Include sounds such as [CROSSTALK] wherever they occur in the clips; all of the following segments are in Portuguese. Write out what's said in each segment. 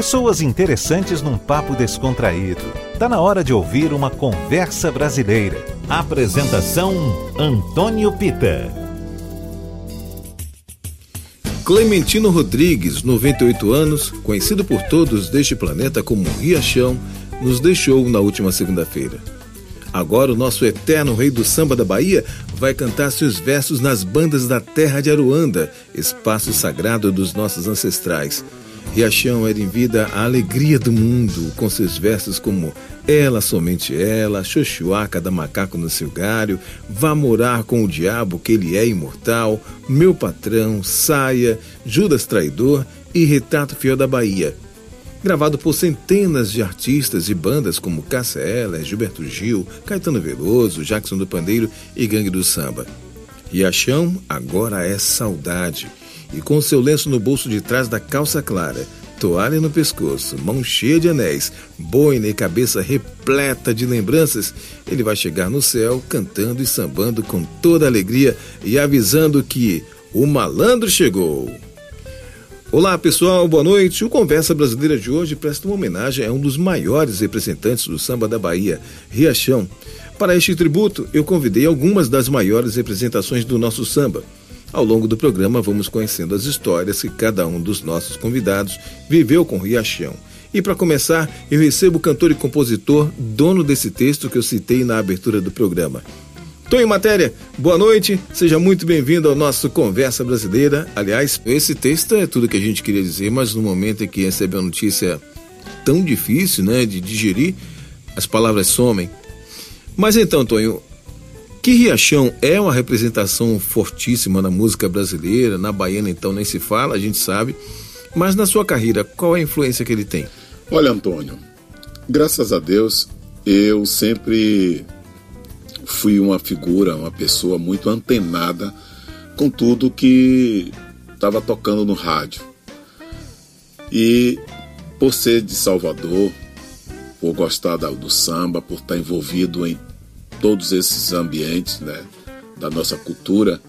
Pessoas interessantes num papo descontraído. Tá na hora de ouvir uma conversa brasileira. Apresentação Antônio Pita. Clementino Rodrigues, 98 anos, conhecido por todos deste planeta como Riachão, nos deixou na última segunda-feira. Agora o nosso eterno rei do samba da Bahia vai cantar seus versos nas bandas da terra de Aruanda, espaço sagrado dos nossos ancestrais. Riachão era em vida a alegria do mundo, com seus versos como Ela, somente ela, Xoxuaca da macaco no seu galho, Vá morar com o diabo que ele é imortal, Meu patrão, Saia, Judas traidor e Retrato fiel da Bahia. Gravado por centenas de artistas e bandas como Cássia Eller, Gilberto Gil, Caetano Veloso, Jackson do Pandeiro e Gangue do Samba. Riachão agora é saudade e com seu lenço no bolso de trás da calça clara, toalha no pescoço, mão cheia de anéis, boina e cabeça repleta de lembranças, ele vai chegar no céu cantando e sambando com toda alegria e avisando que o malandro chegou. Olá pessoal, boa noite. O Conversa Brasileira de hoje presta uma homenagem a um dos maiores representantes do samba da Bahia, Riachão. Para este tributo, eu convidei algumas das maiores representações do nosso samba. Ao longo do programa, vamos conhecendo as histórias que cada um dos nossos convidados viveu com Riachão. E para começar, eu recebo o cantor e compositor, dono desse texto que eu citei na abertura do programa. Tonho Matéria, boa noite, seja muito bem-vindo ao nosso Conversa Brasileira. Aliás, esse texto é tudo que a gente queria dizer, mas no momento em que recebe a notícia tão difícil né, de digerir, as palavras somem. Mas então, Tonho, que Riachão é uma representação fortíssima na música brasileira, na baiana então nem se fala, a gente sabe. Mas na sua carreira, qual é a influência que ele tem? Olha, Antônio, graças a Deus, eu sempre fui uma figura, uma pessoa muito antenada com tudo que estava tocando no rádio. E por ser de Salvador, por gostar do samba, por estar envolvido em todos esses ambientes né, da nossa cultura,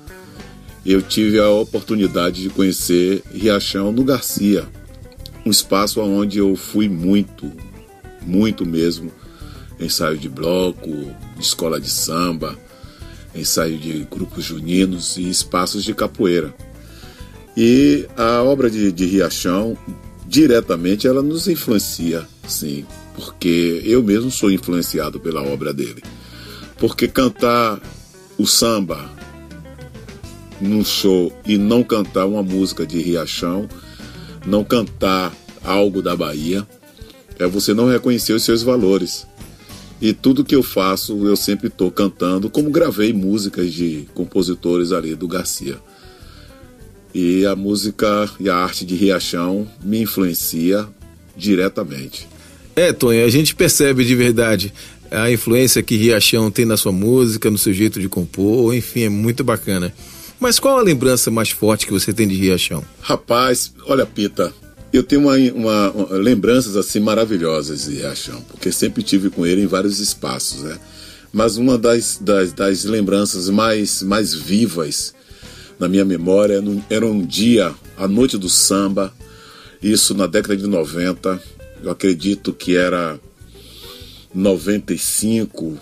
eu tive a oportunidade de conhecer Riachão no Garcia, um espaço onde eu fui muito, muito mesmo. Ensaio de bloco, escola de samba, ensaio de grupos juninos e espaços de capoeira. E a obra de, de Riachão, diretamente, ela nos influencia, sim, porque eu mesmo sou influenciado pela obra dele. Porque cantar o samba num show e não cantar uma música de Riachão, não cantar algo da Bahia, é você não reconhecer os seus valores. E tudo que eu faço, eu sempre estou cantando, como gravei músicas de compositores ali do Garcia. E a música e a arte de Riachão me influencia diretamente. É, Tonho, a gente percebe de verdade a influência que Riachão tem na sua música, no seu jeito de compor, enfim, é muito bacana. Mas qual a lembrança mais forte que você tem de Riachão? Rapaz, olha, Pita, eu tenho uma, uma, uma, lembranças assim maravilhosas de Riachão, porque sempre tive com ele em vários espaços, né? Mas uma das, das, das lembranças mais, mais vivas na minha memória era um dia, a noite do samba, isso na década de 90, eu acredito que era 95,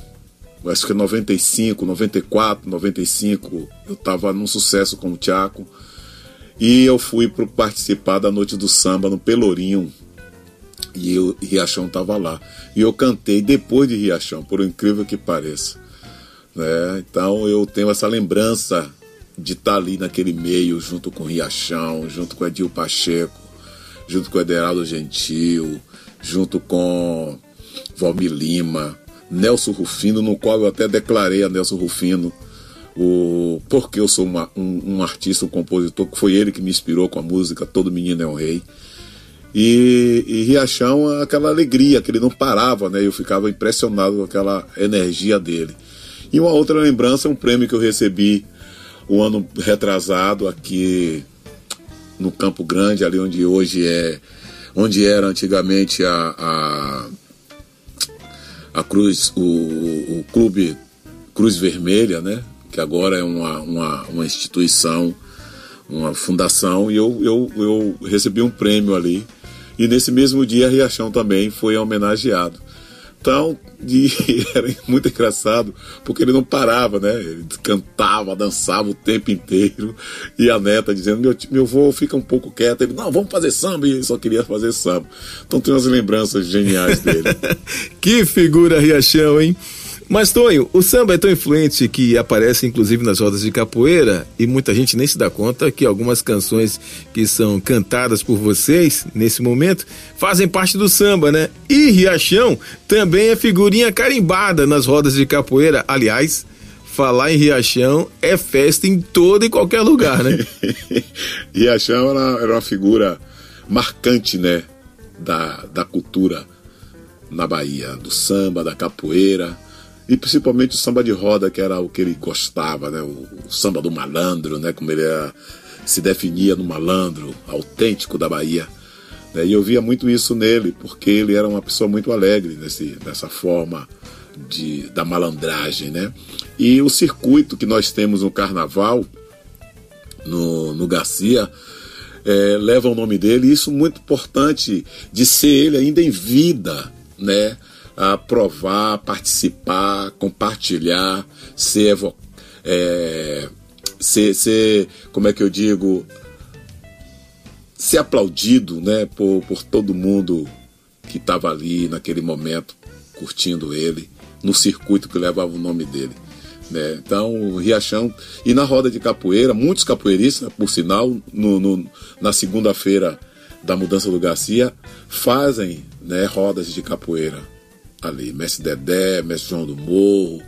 acho que 95, 94, 95, eu estava num sucesso com o Tiago e eu fui para participar da noite do samba no Pelourinho e o Riachão estava lá. E eu cantei depois de Riachão, por incrível que pareça. Né? Então eu tenho essa lembrança de estar tá ali naquele meio, junto com Riachão, junto com Edil Pacheco, junto com Ederaldo Gentil, junto com Valmir Lima, Nelson Rufino, no qual eu até declarei a Nelson Rufino o porque eu sou uma, um, um, artista, um compositor, que foi ele que me inspirou com a música Todo Menino é um Rei. E, e Riachão, aquela alegria, que ele não parava, né? Eu ficava impressionado com aquela energia dele. E uma outra lembrança, um prêmio que eu recebi um ano retrasado aqui no Campo Grande, ali onde hoje é, onde era antigamente a, a a Cruz, o, o Clube Cruz Vermelha, né? Que agora é uma, uma, uma instituição, uma fundação, e eu, eu, eu recebi um prêmio ali. E nesse mesmo dia, Riachão também foi homenageado. Então, e [LAUGHS] era muito engraçado, porque ele não parava, né? Ele cantava, dançava o tempo inteiro. E a neta dizendo: Meu, meu avô fica um pouco quieto. Ele, não, vamos fazer samba. E ele só queria fazer samba. Então, tem umas lembranças geniais dele. [LAUGHS] que figura, Riachão, hein? Mas, Tonho, o samba é tão influente que aparece inclusive nas rodas de capoeira e muita gente nem se dá conta que algumas canções que são cantadas por vocês nesse momento fazem parte do samba, né? E Riachão também é figurinha carimbada nas rodas de capoeira. Aliás, falar em Riachão é festa em todo e qualquer lugar, né? [LAUGHS] Riachão era, era uma figura marcante, né? Da, da cultura na Bahia, do samba, da capoeira e principalmente o samba de roda, que era o que ele gostava, né? o, o samba do malandro, né? como ele era, se definia no malandro autêntico da Bahia. Né? E eu via muito isso nele, porque ele era uma pessoa muito alegre nesse, nessa forma de, da malandragem. Né? E o circuito que nós temos no carnaval, no, no Garcia, é, leva o nome dele, e isso muito importante de ser ele ainda em vida, né? Aprovar, participar, compartilhar, ser, é, ser, ser, como é que eu digo, ser aplaudido né, por, por todo mundo que estava ali naquele momento curtindo ele, no circuito que levava o nome dele. Né? Então, o Riachão. E na roda de capoeira, muitos capoeiristas, por sinal, no, no na segunda-feira da mudança do Garcia, fazem né, rodas de capoeira ali. Mestre Dedé, Mestre João do Morro,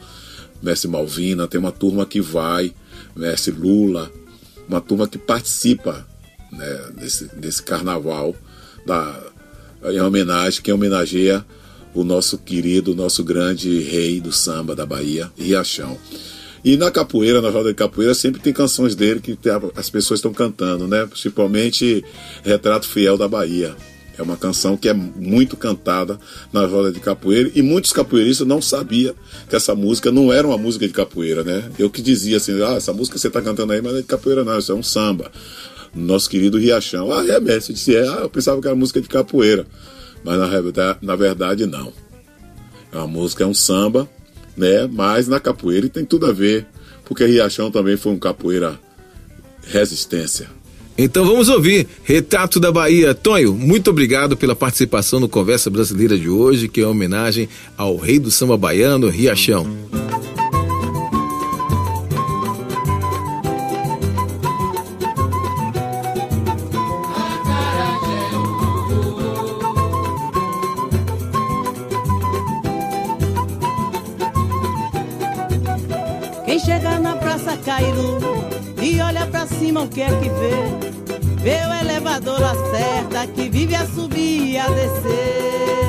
Mestre Malvina, tem uma turma que vai, Mestre Lula, uma turma que participa né, desse, desse carnaval da, em homenagem, que homenageia o nosso querido, nosso grande rei do samba da Bahia, Riachão. E na capoeira, na roda de capoeira, sempre tem canções dele que as pessoas estão cantando, né? Principalmente Retrato Fiel da Bahia. É uma canção que é muito cantada na roda de capoeira e muitos capoeiristas não sabiam que essa música não era uma música de capoeira, né? Eu que dizia assim, ah, essa música você está cantando aí, mas não é de capoeira não, isso é um samba. Nosso querido Riachão. Ah, é mestre, eu disse, é, ah, eu pensava que era música de capoeira. Mas na, na verdade não. É uma música, é um samba, né? Mas na capoeira tem tudo a ver, porque Riachão também foi um capoeira resistência. Então vamos ouvir Retrato da Bahia. Tonho, muito obrigado pela participação no Conversa Brasileira de hoje, que é uma homenagem ao rei do samba baiano, Riachão. O elevador certa que vive a subir e a descer.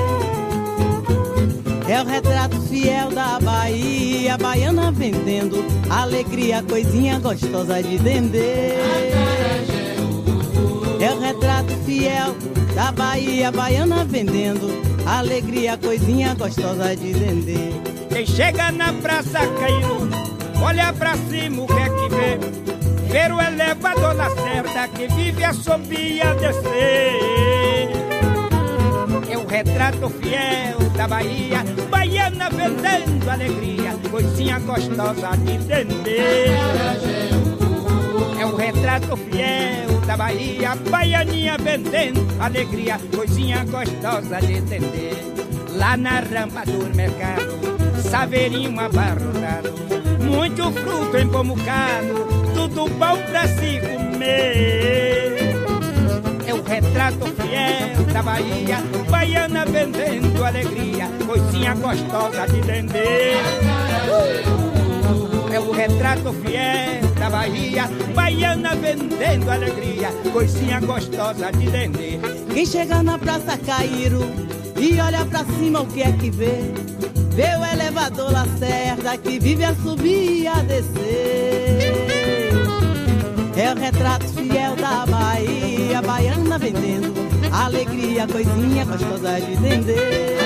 É o retrato fiel da Bahia, baiana vendendo alegria, coisinha gostosa de vender. É o retrato fiel da Bahia, baiana vendendo alegria, coisinha gostosa de vender. Quem chega na praça caiu, olha pra cima o que é que vê? Ver o elevador certa que vive a subir a descer. É o retrato fiel da Bahia, baiana vendendo alegria, coisinha gostosa de entender. É o retrato fiel da Bahia, baianinha vendendo alegria, coisinha gostosa de entender. Lá na rampa do mercado, saveirinho abarrotado, muito fruto empomucado, tudo bom pra se comer. É o retrato fiel da Bahia, baiana vendendo alegria, coisinha gostosa de vender. É o retrato fiel da Bahia, baiana vendendo alegria, coisinha gostosa de vender. Quem chega na Praça Cairo e olha pra cima o que é que vê? Vê o elevador Lacerda que vive a subir e a descer. É o retrato fiel da Bahia, baiana vendendo alegria, coisinha gostosa de vender.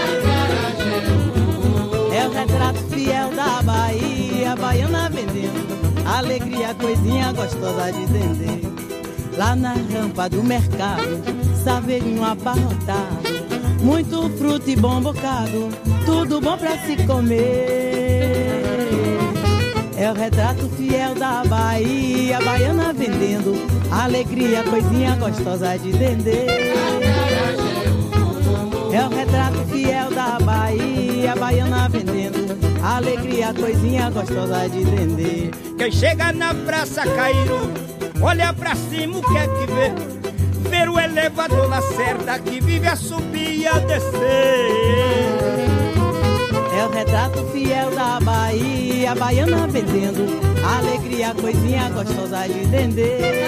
É o retrato fiel da Bahia, baiana vendendo alegria, coisinha gostosa de vender. Lá na rampa do mercado, saveirinho abarrotado, muito fruto e bom bocado, tudo bom pra se comer. É o retrato fiel da Bahia, baiana vendendo alegria, coisinha gostosa de vender. É o retrato fiel da Bahia, baiana vendendo alegria, coisinha gostosa de vender. Quem chega na praça Cairo, olha pra cima o que é que vê? Ver o elevador Lacerda que vive a subir e a descer. É o retrato fiel da Bahia, baiana vendendo alegria, coisinha gostosa de vender.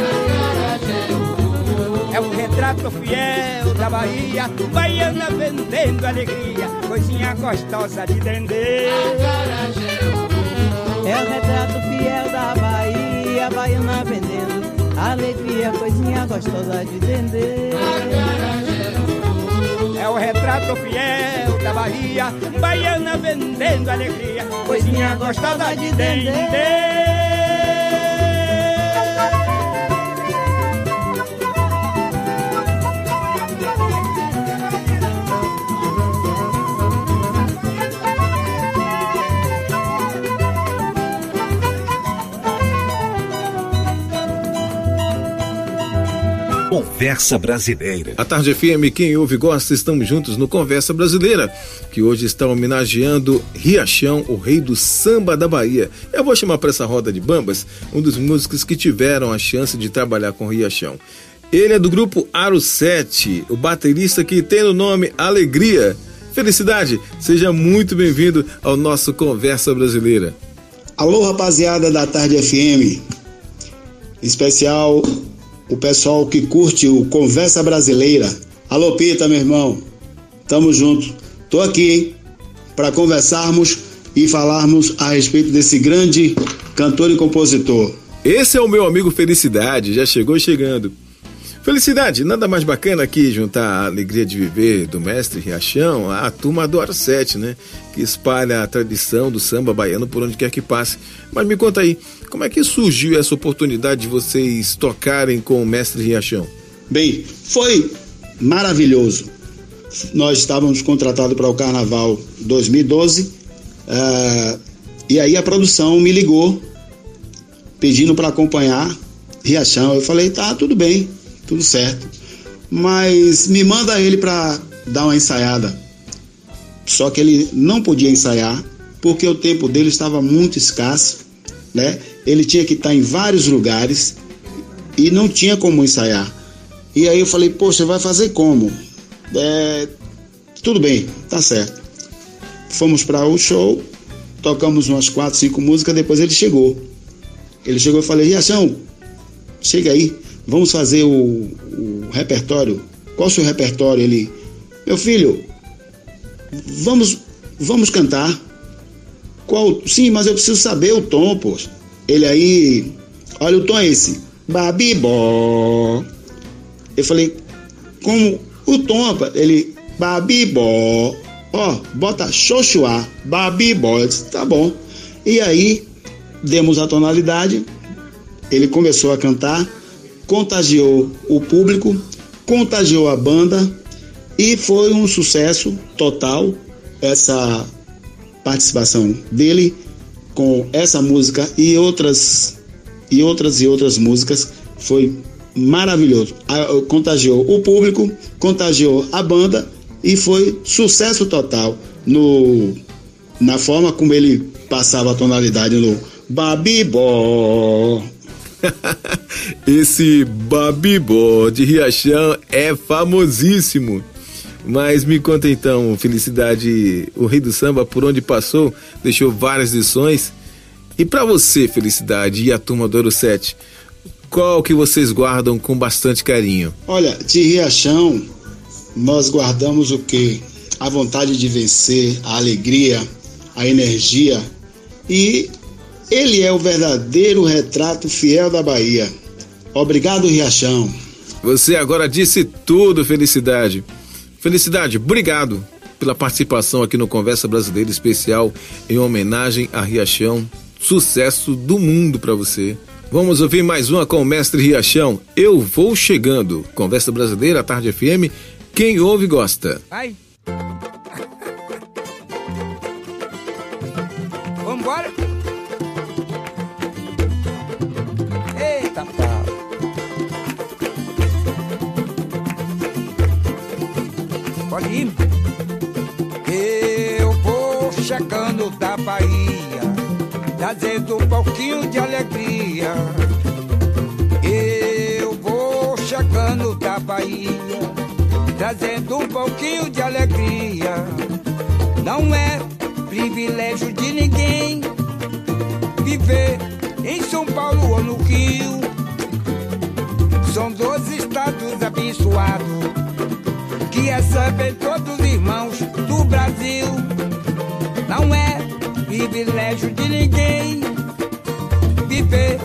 É o retrato fiel da Bahia, baiana vendendo alegria, coisinha gostosa de vender. É o retrato fiel da Bahia, baiana vendendo alegria, coisinha gostosa de vender. É o retrato fiel da Bahia, baiana vendendo alegria, coisinha gostosa de vender. Conversa Brasileira. A Tarde FM, quem ouve gosta, estamos juntos no Conversa Brasileira, que hoje está homenageando Riachão, o rei do samba da Bahia. Eu vou chamar para essa roda de bambas um dos músicos que tiveram a chance de trabalhar com Riachão. Ele é do grupo Aro 7, o baterista que tem no nome Alegria. Felicidade, seja muito bem-vindo ao nosso Conversa Brasileira. Alô, rapaziada da Tarde FM. Especial o pessoal que curte o Conversa Brasileira. Alô, Pita, meu irmão. Tamo junto. Tô aqui, para conversarmos e falarmos a respeito desse grande cantor e compositor. Esse é o meu amigo Felicidade, já chegou chegando. Felicidade, nada mais bacana que juntar a alegria de viver do mestre Riachão à turma do Aro 7, né? Que espalha a tradição do samba baiano por onde quer que passe. Mas me conta aí, como é que surgiu essa oportunidade de vocês tocarem com o mestre Riachão? Bem, foi maravilhoso. Nós estávamos contratados para o Carnaval 2012 uh, e aí a produção me ligou pedindo para acompanhar Riachão. Eu falei, tá, tudo bem tudo certo. Mas me manda ele para dar uma ensaiada. Só que ele não podia ensaiar porque o tempo dele estava muito escasso, né? Ele tinha que estar em vários lugares e não tinha como ensaiar. E aí eu falei, poxa, vai fazer como? É, tudo bem, tá certo. Fomos para o show, tocamos umas quatro, cinco músicas, depois ele chegou. Ele chegou e falei, Riachão, chega aí vamos fazer o, o repertório. Qual o seu repertório? Ele, meu filho, vamos, vamos cantar. Qual? Sim, mas eu preciso saber o tom, poxa. Ele aí, olha o tom é esse, babibó. Eu falei, como o tom, ele, babibó. Ó, bota xoxuá, babibó. Eu disse, tá bom. E aí, demos a tonalidade, ele começou a cantar contagiou o público, contagiou a banda e foi um sucesso total essa participação dele com essa música e outras e outras e outras músicas foi maravilhoso. Contagiou o público, contagiou a banda e foi sucesso total no na forma como ele passava a tonalidade no Babibó. [LAUGHS] Esse Babibó de Riachão é famosíssimo. Mas me conta então, Felicidade, o Rei do Samba, por onde passou, deixou várias lições. E para você, Felicidade, e a turma do Ouro 7, qual que vocês guardam com bastante carinho? Olha, de Riachão, nós guardamos o que? A vontade de vencer, a alegria, a energia e ele é o verdadeiro retrato fiel da Bahia. Obrigado, Riachão. Você agora disse tudo, Felicidade. Felicidade, obrigado pela participação aqui no Conversa Brasileira Especial em homenagem a Riachão. Sucesso do mundo para você. Vamos ouvir mais uma com o mestre Riachão. Eu vou chegando. Conversa brasileira, tarde FM. Quem ouve gosta. Vai. Vambora. Eu vou chegando da Bahia, trazendo um pouquinho de alegria. Eu vou chegando da Bahia, trazendo um pouquinho de alegria. Não é privilégio de ninguém viver em São Paulo ou no Rio. São dois estados abençoados que recebem todos os irmãos do Brasil. Não é privilégio de ninguém viver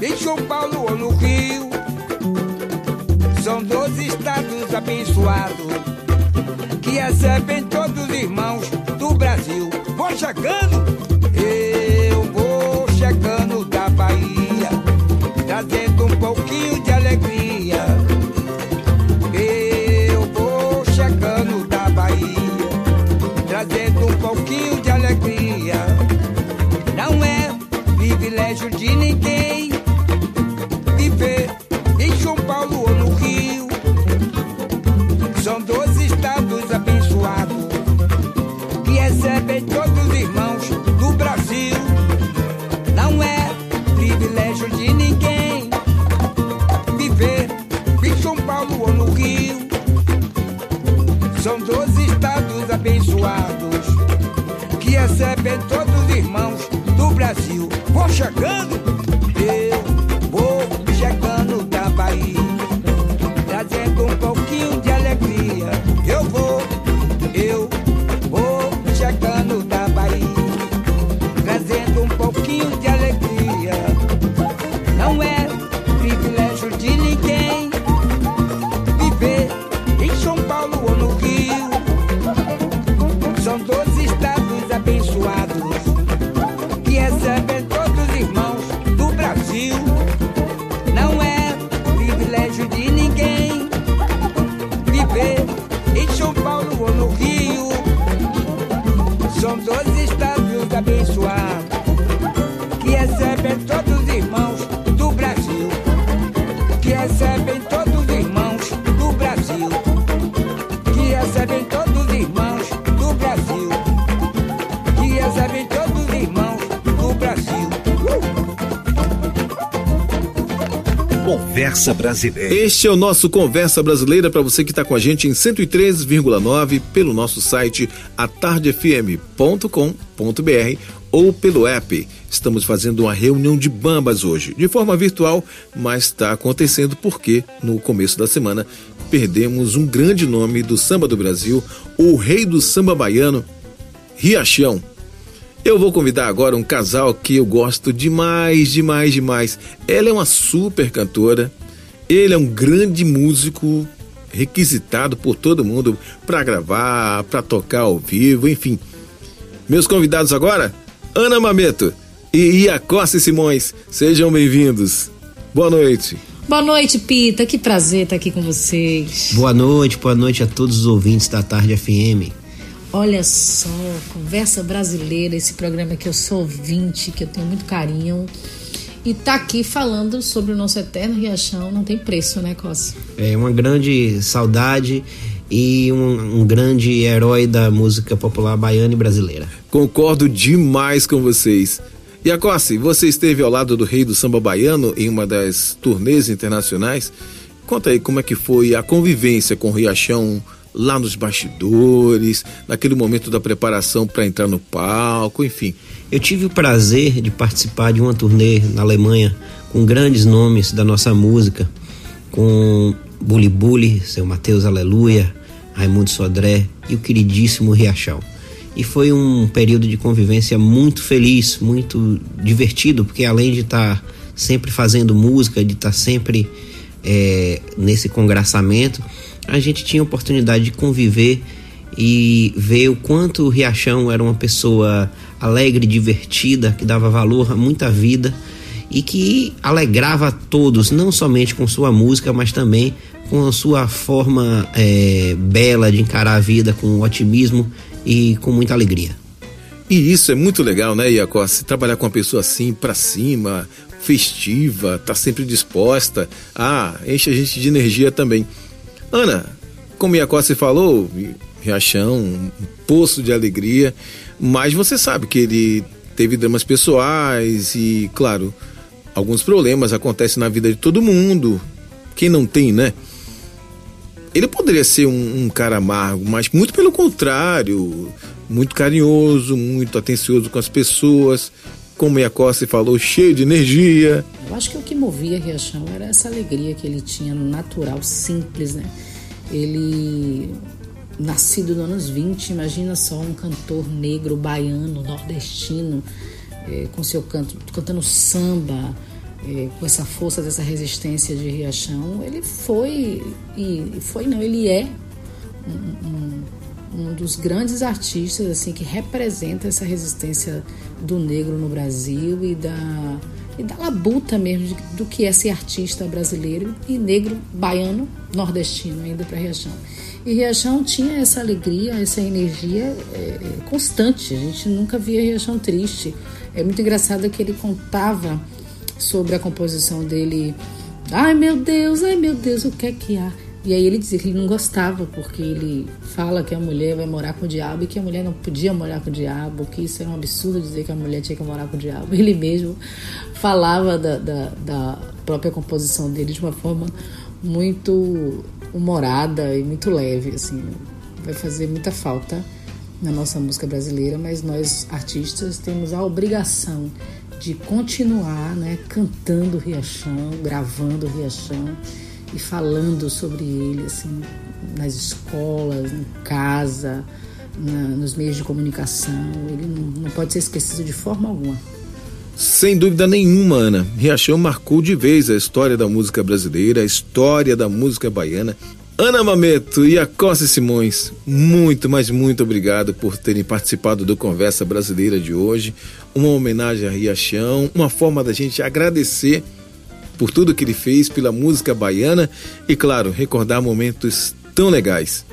em São Paulo ou no Rio. São dois estados abençoados que recebem todos os irmãos do Brasil. Vou chegando, privilégio Ou no Rio. São dois estados abençoados que recebem todos Conversa brasileira. Este é o nosso Conversa Brasileira para você que está com a gente em 103,9 pelo nosso site atardefm.com.br ou pelo app. Estamos fazendo uma reunião de bambas hoje, de forma virtual, mas está acontecendo porque no começo da semana perdemos um grande nome do samba do Brasil, o rei do samba baiano, Riachão. Eu vou convidar agora um casal que eu gosto demais, demais, demais. Ela é uma super cantora, ele é um grande músico, requisitado por todo mundo para gravar, para tocar ao vivo, enfim. Meus convidados agora, Ana Mameto e Iacosse Simões, sejam bem-vindos. Boa noite. Boa noite, Pita. Que prazer estar aqui com vocês. Boa noite, boa noite a todos os ouvintes da Tarde FM. Olha só, Conversa Brasileira, esse programa que eu sou ouvinte, que eu tenho muito carinho. E tá aqui falando sobre o nosso eterno Riachão, não tem preço, né, Costa? É uma grande saudade e um, um grande herói da música popular baiana e brasileira. Concordo demais com vocês. Iacossi, você esteve ao lado do rei do samba baiano em uma das turnês internacionais. Conta aí como é que foi a convivência com o Riachão lá nos bastidores, naquele momento da preparação para entrar no palco, enfim. Eu tive o prazer de participar de uma turnê na Alemanha com grandes nomes da nossa música, com Bully Bully, seu Mateus Aleluia, Raimundo Sodré e o queridíssimo Riachão. E foi um período de convivência muito feliz, muito divertido, porque além de estar sempre fazendo música, de estar sempre é, nesse congraçamento, a gente tinha a oportunidade de conviver e ver o quanto o Riachão era uma pessoa alegre, divertida, que dava valor a muita vida e que alegrava a todos, não somente com sua música, mas também com a sua forma é, bela de encarar a vida com otimismo e com muita alegria. E isso é muito legal, né, Iacossi? Trabalhar com uma pessoa assim, pra cima, festiva, tá sempre disposta. Ah, enche a gente de energia também. Ana, como Iacossi falou, Riachão, um poço de alegria, mas você sabe que ele teve dramas pessoais e, claro, alguns problemas acontecem na vida de todo mundo. Quem não tem, né? Ele poderia ser um, um, cara amargo, mas muito pelo contrário, muito carinhoso, muito atencioso com as pessoas, como a Costa falou, cheio de energia. Eu acho que o que movia Riachão era essa alegria que ele tinha natural, simples, né? Ele, nascido nos anos 20, imagina só um cantor negro, baiano, nordestino, é, com seu canto, cantando samba, é, com essa força dessa resistência de Riachão, ele foi e foi não, ele é um, um, um, dos grandes artistas assim que representa essa resistência do negro no Brasil e da e da labuta mesmo de, do que é ser artista brasileiro e negro baiano nordestino ainda para Riachão. E Riachão tinha essa alegria, essa energia é, constante. A gente nunca via Riachão triste. É muito engraçado que ele contava sobre a composição dele. Ai meu Deus, ai meu Deus, o que é que há? E aí ele dizia que ele não gostava, porque ele fala que a mulher vai morar com o diabo e que a mulher não podia morar com o diabo, que isso era um absurdo dizer que a mulher tinha que morar com o diabo. [LAUGHS] Ele mesmo falava da, da, da própria composição dele de uma forma muito humorada e muito leve, assim. Vai fazer muita falta na nossa música brasileira, mas nós artistas temos a obrigação de continuar né, cantando Riachão, gravando Riachão e falando sobre ele assim, nas escolas, em casa, na, nos meios de comunicação. Ele não, não pode ser esquecido de forma alguma. Sem dúvida nenhuma, Ana. Riachão marcou de vez a história da música brasileira, a história da música baiana Ana Mameto e a Costa Simões, muito, mas muito obrigado por terem participado do Conversa Brasileira de hoje. Uma homenagem a Riachão, uma forma da gente agradecer por tudo que ele fez pela música baiana e, claro, recordar momentos tão legais.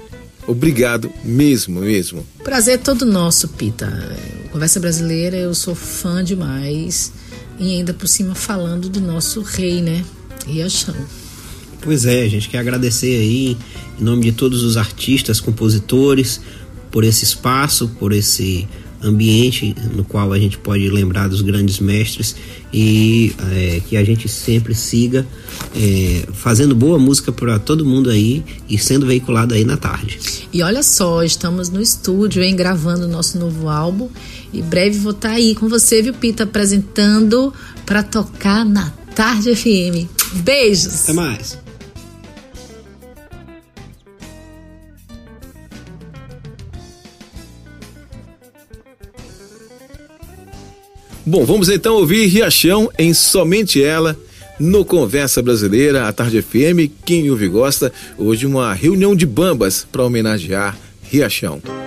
Obrigado mesmo, mesmo. Prazer todo nosso, Pita. Conversa Brasileira, eu sou fã demais. E ainda por cima falando do nosso rei, né? Riachão. Pois é, a gente quer agradecer aí, em nome de todos os artistas, compositores, por esse espaço, por esse ambiente no qual a gente pode lembrar dos grandes mestres e é, que a gente sempre siga é, fazendo boa música para todo mundo aí e sendo veiculado aí na tarde. E olha só, estamos no estúdio, hein, gravando o nosso novo álbum e breve vou estar tá aí com você, viu, Pita, apresentando para tocar na Tarde FM. Beijos! Até mais! Bom, vamos então ouvir Riachão em Somente Ela, no Conversa Brasileira, a Tarde FM. Quem ouve gosta, hoje uma reunião de bambas para homenagear Riachão.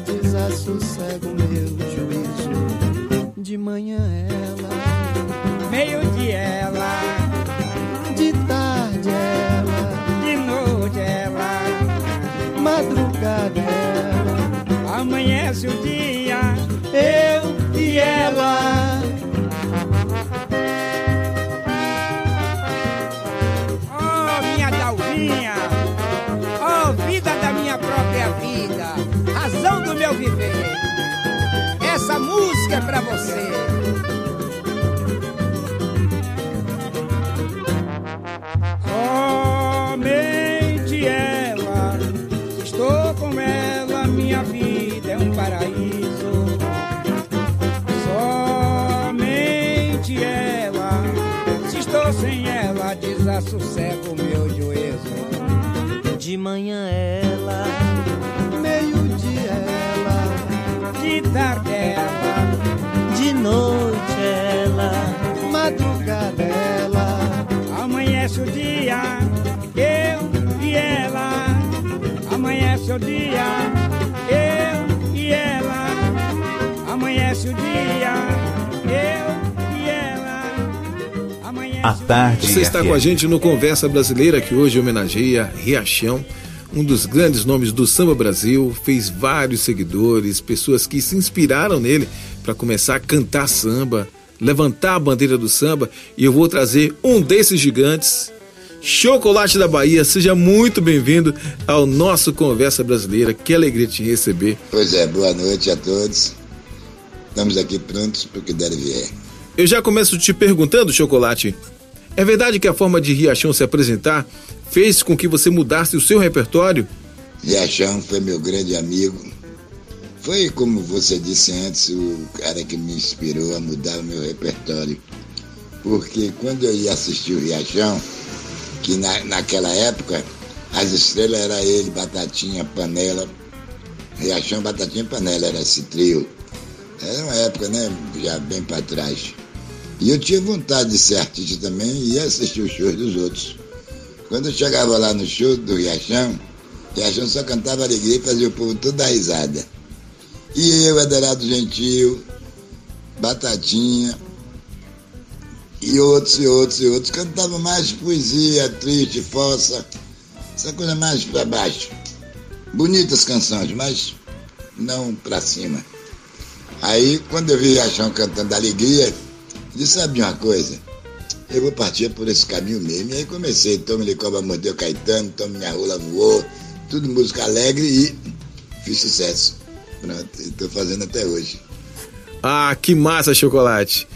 Desassossego meu juízo. De manhã ela, meio de ela, de tarde ela, de noite ela, madrugada ela, amanhece o dia, eu e ela. Música é pra você. Somente ela, estou com ela, minha vida é um paraíso. Somente ela, se estou sem ela, desassossego meu juízo. De manhã ela, De tarde ela, de noite ela, madrugada ela, amanhece o dia, eu e ela. Amanhece o dia, eu e ela. Amanhece o dia, eu e ela. Amanhece o tarde Você está FM. com a gente no Conversa Brasileira, que hoje homenageia Riachão, um dos grandes nomes do samba Brasil, fez vários seguidores, pessoas que se inspiraram nele para começar a cantar samba, levantar a bandeira do samba, e eu vou trazer um desses gigantes, Chocolate da Bahia. Seja muito bem-vindo ao nosso Conversa Brasileira. Que alegria te receber. Pois é, boa noite a todos. Estamos aqui prontos para o que der e vier. Eu já começo te perguntando, Chocolate. É verdade que a forma de Riachão se apresentar fez com que você mudasse o seu repertório? Riachão foi meu grande amigo. Foi, como você disse antes, o cara que me inspirou a mudar o meu repertório. Porque quando eu ia assistir o Riachão, que na, naquela época as estrelas era ele, Batatinha, Panela. Riachão, Batatinha Panela era esse trio. Era uma época, né, já bem para trás. E eu tinha vontade de ser artista também e assistir os shows dos outros. Quando eu chegava lá no show do Riachão, Riachão só cantava alegria e fazia o povo todo dar risada. E eu, Adorado Gentil, Batatinha, e outros, e outros, e outros, cantavam mais poesia, triste, falsa, essa coisa mais para baixo. Bonitas canções, mas não para cima. Aí, quando eu vi Riachão cantando alegria, disse, sabe uma coisa? Eu vou partir por esse caminho mesmo. E aí comecei, Tome Licoba Mordeu Caetano, Tome Minha Rola Voou, tudo música alegre e fiz sucesso. Pronto, estou fazendo até hoje. Ah, que massa, Chocolate!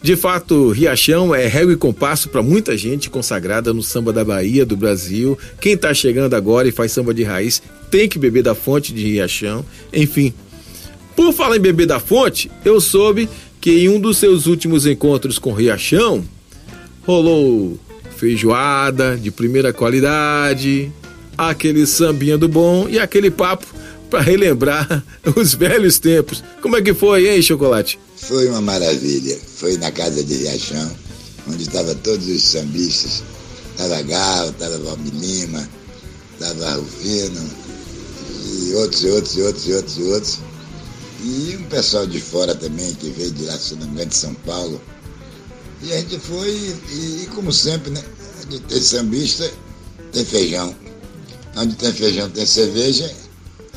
De fato, Riachão é réu e compasso para muita gente consagrada no samba da Bahia, do Brasil. Quem está chegando agora e faz samba de raiz tem que beber da fonte de Riachão. Enfim, por falar em beber da fonte, eu soube que em um dos seus últimos encontros com Riachão rolou feijoada de primeira qualidade, aquele sambinha do bom e aquele papo para relembrar [LAUGHS] os velhos tempos. Como é que foi, hein, Chocolate? Foi uma maravilha. Foi na casa de Riachão, onde estavam todos os sambistas. Estava Gal, estava Valmir Lima, estava Rufino, e outros, e outros, e outros, e outros, e outros. E um pessoal de fora também, que veio de lá, se não de São Paulo. E a gente foi, e, e como sempre, né? Onde tem sambista, tem feijão. Onde tem feijão tem cerveja,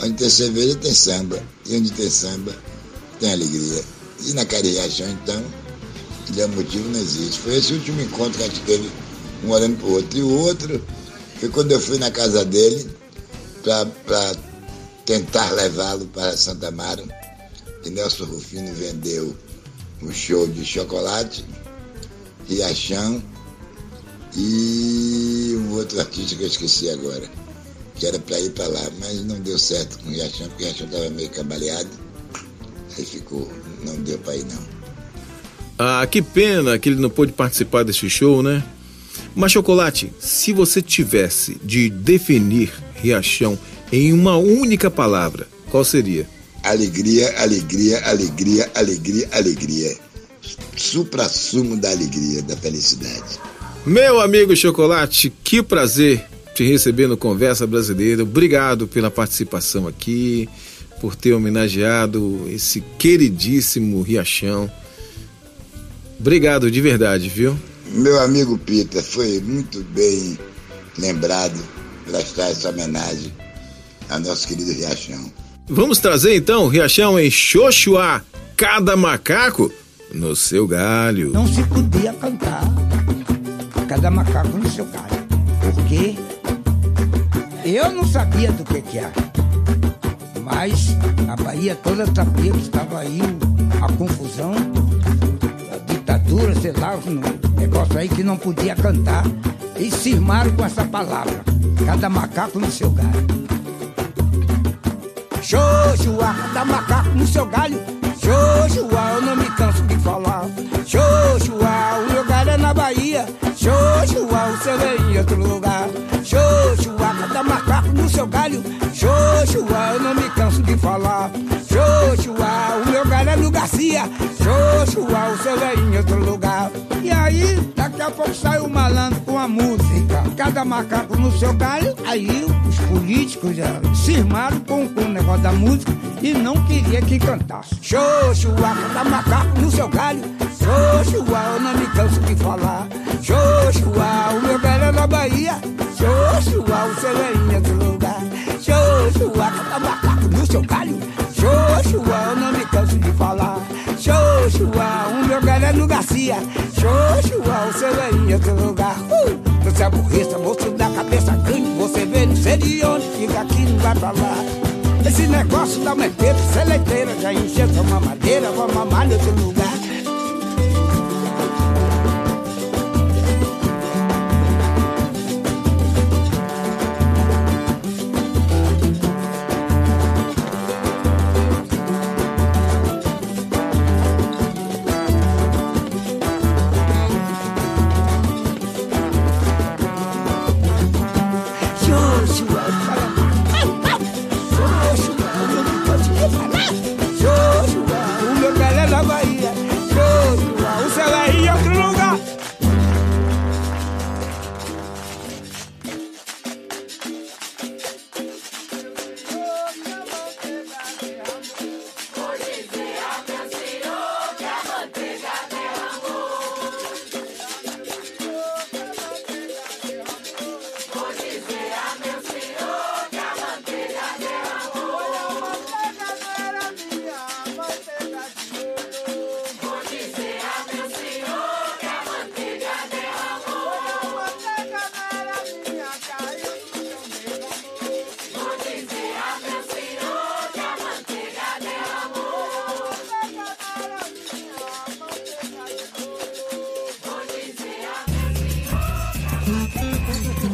onde tem cerveja tem samba. E onde tem samba tem alegria. E na Cariachão, então, é motivo não existe. Foi esse último encontro que a gente teve, um olhando para o outro. E o outro foi quando eu fui na casa dele para tentar levá-lo para Santa Amaro. E Nelson Rufino vendeu um show de chocolate, Riachão e um outro artista que eu esqueci agora, que era para ir para lá, mas não deu certo com o Riachão, porque o Riachão estava meio cambaleado. Aí ficou, não deu para ir não. Ah, que pena que ele não pôde participar desse show, né? Mas Chocolate, se você tivesse de definir Riachão em uma única palavra, qual seria? Alegria, alegria, alegria, alegria, alegria. Supra-sumo da alegria, da felicidade. Meu amigo Chocolate, que prazer te receber no Conversa Brasileira. Obrigado pela participação aqui, por ter homenageado esse queridíssimo Riachão. Obrigado de verdade, viu? Meu amigo Pita, foi muito bem lembrado prestar essa homenagem ao nosso querido Riachão. Vamos trazer então o Riachão em Xoxuá, cada macaco no seu galho. Não se podia cantar cada macaco no seu galho. Porque eu não sabia do que que era. Mas a Bahia toda sabia que estava aí a confusão, a ditadura, sei lá, um negócio aí que não podia cantar. E cismaram com essa palavra. Cada macaco no seu galho. Xoxua, cada macaco no seu galho. Xoxua, eu não me canso de falar. Xoxua, o meu galho é na Bahia. Xoxua, o seu é em outro lugar. Xoxua, cada macaco no seu galho. Xoxua, eu não me canso de falar. Xoxua, o meu galho é no Garcia. Xoxua, o seu é em outro lugar. E aí, daqui a pouco sai o malandro com a música. Cada macaco no seu galho. Aí os políticos já cismaram com, com o negócio da música e não queria que cantasse. Xoxua, cada macaco no seu galho. Xoxua, eu não me canso de falar. Xoxua, o meu galho é na Bahia. Xoxua, o seu é em outro lugar. Xoxua, cada macaco no seu galho. Xoxua, eu não me canso de falar. Xoxua, o meu galho é no Garcia. Xoxua, o seu é em outro lugar. Uh! Você aborreça, moço da cabeça grande. Você vê, não sei de onde fica aqui, não vai pra lá. Esse negócio da merdeira, seleiteira, já encheu sua mamadeira, vou mamar em outro lugar.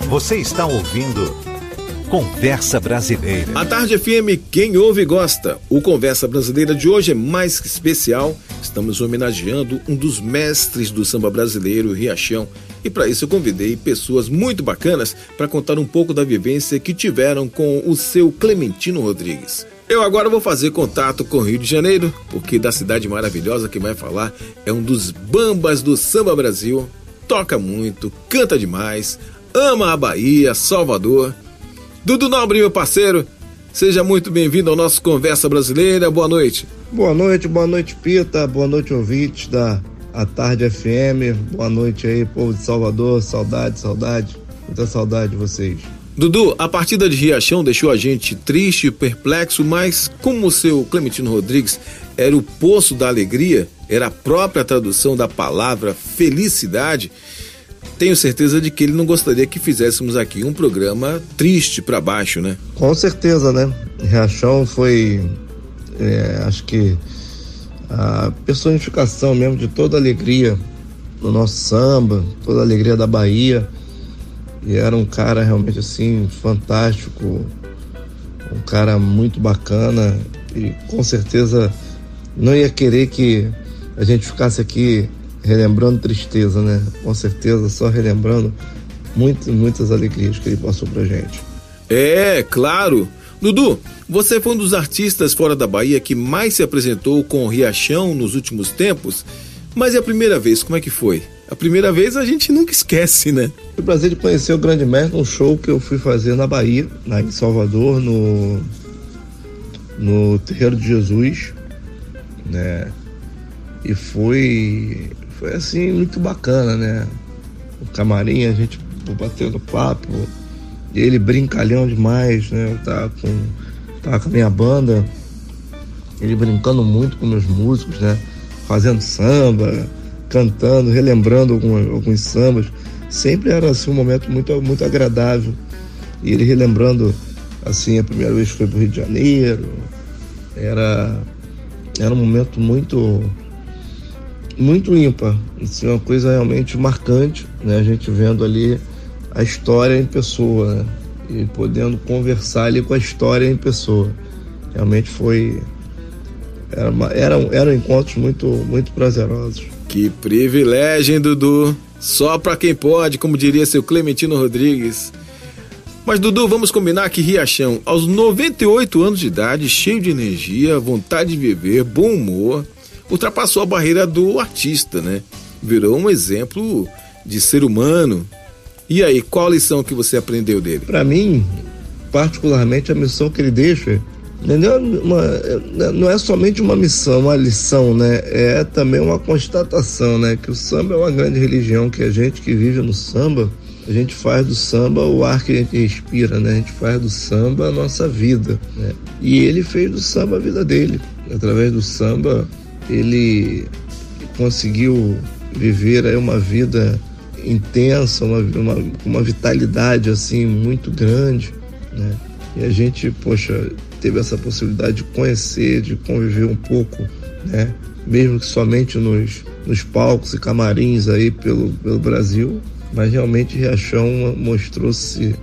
Você está ouvindo Conversa Brasileira. A Tarde FM, quem ouve gosta. O Conversa Brasileira de hoje é mais que especial. Estamos homenageando um dos mestres do samba brasileiro, Riachão. E para isso eu convidei pessoas muito bacanas para contar um pouco da vivência que tiveram com o seu Clementino Rodrigues. Eu agora vou fazer contato com o Rio de Janeiro, porque da cidade maravilhosa que vai falar é um dos bambas do samba Brasil. Toca muito, canta demais, ama a Bahia, Salvador. Dudu Nobre, meu parceiro, seja muito bem-vindo ao nosso Conversa Brasileira. Boa noite. Boa noite, boa noite, Pita. Boa noite, ouvintes da A Tarde FM. Boa noite aí, povo de Salvador. Saudade, saudade. Muita saudade de vocês. Dudu, a partida de Riachão deixou a gente triste, perplexo, mas como o seu Clementino Rodrigues era o poço da alegria, era a própria tradução da palavra felicidade, tenho certeza de que ele não gostaria que fizéssemos aqui um programa triste para baixo, né? Com certeza, né? Riachão foi, é, acho que, a personificação mesmo de toda a alegria do nosso samba, toda a alegria da Bahia. E era um cara realmente assim, fantástico, um cara muito bacana e com certeza não ia querer que a gente ficasse aqui relembrando tristeza, né? Com certeza, só relembrando muitas, muitas alegrias que ele passou pra gente. É, claro. Dudu, você foi um dos artistas fora da Bahia que mais se apresentou com o Riachão nos últimos tempos, mas é a primeira vez, como é que foi? A primeira vez a gente nunca esquece, né? Foi o prazer de conhecer o Grande Mestre num show que eu fui fazer na Bahia, lá em Salvador, no, no Terreiro de Jesus, né? E foi, foi assim, muito bacana, né? O camarim, a gente batendo papo, ele brincalhão demais, né? Eu tava com, tava com a minha banda, ele brincando muito com meus músicos, né? Fazendo samba, cantando, relembrando alguns, alguns sambas. Sempre era assim um momento muito, muito agradável. E ele relembrando assim a primeira vez que foi para o Rio de Janeiro. Era, era um momento muito muito ímpar, assim, uma coisa realmente marcante, né? A gente vendo ali a história em pessoa, né? E podendo conversar ali com a história em pessoa. Realmente foi era, uma, eram, eram encontros muito muito prazerosos. Que privilégio, Dudu? Só pra quem pode, como diria seu Clementino Rodrigues. Mas, Dudu, vamos combinar que Riachão, aos 98 anos de idade, cheio de energia, vontade de viver, bom humor, ultrapassou a barreira do artista, né? Virou um exemplo de ser humano. E aí, qual a lição que você aprendeu dele? Para mim, particularmente, a missão que ele deixa Entendeu? Uma, não é somente uma missão, uma lição, né? É também uma constatação, né? Que o samba é uma grande religião, que a gente que vive no samba, a gente faz do samba o ar que a gente respira, né? A gente faz do samba a nossa vida, né? E ele fez do samba a vida dele. Através do samba, ele conseguiu viver aí uma vida intensa, uma, uma, uma vitalidade assim muito grande, né? E a gente, poxa, teve essa possibilidade de conhecer, de conviver um pouco, né? Mesmo que somente nos, nos palcos e camarins aí pelo, pelo Brasil, mas realmente Riachão mostrou-se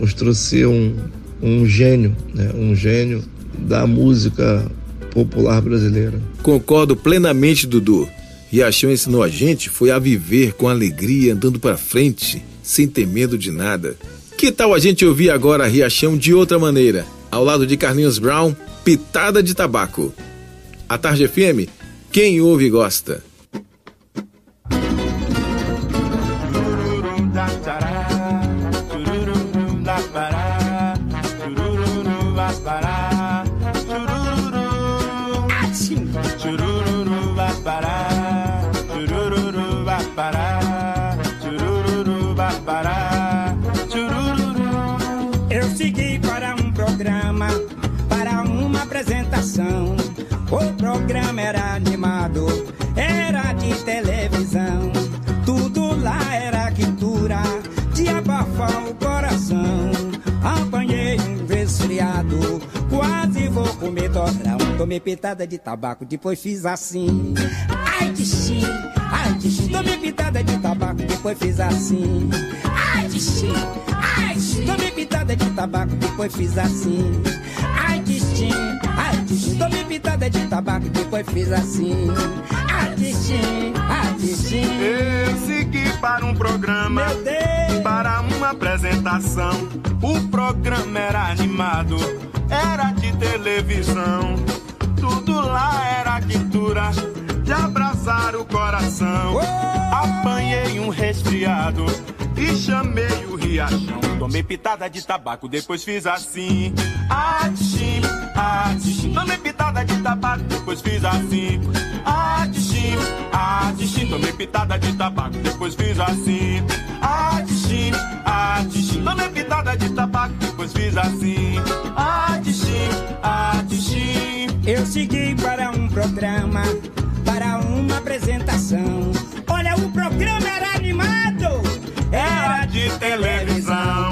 mostrou ser um, um gênio, né? Um gênio da música popular brasileira. Concordo plenamente, Dudu. Riachão ensinou a gente foi a viver com alegria, andando para frente, sem ter medo de nada. Que tal a gente ouvir agora Riachão de outra maneira? Ao lado de Carlinhos Brown, Pitada de Tabaco. A Tarde FM, quem ouve gosta. Torrão. Tomei pitada de tabaco, depois fiz assim. Ai, de xim, ai, de xim. Tomei pitada de tabaco, depois fiz assim. Ai, de xim, ai, de xim. Tomei pitada de tabaco, depois fiz assim. Ai, de xim, ai, de xim. Tomei pitada de tabaco, depois fiz assim. Ai, de xim, ai, de xim. Eu segui para um programa, Meu Deus. para uma apresentação. O programa era animado, era de televisão. Tudo lá era quintura, de abraçar o coração. Apanhei um resfriado e chamei o riachão. Tomei pitada de tabaco, depois fiz assim. Atchim, atchim. Tomei pitada de tabaco, depois fiz assim. Atchim, atchim. Tomei pitada de tabaco, depois fiz assim. Atchim, atchim. Tomei pitada de tabaco, depois fiz assim. Atchim, atchim. Eu segui para um programa, para uma apresentação. Olha, o programa era animado, Era de televisão.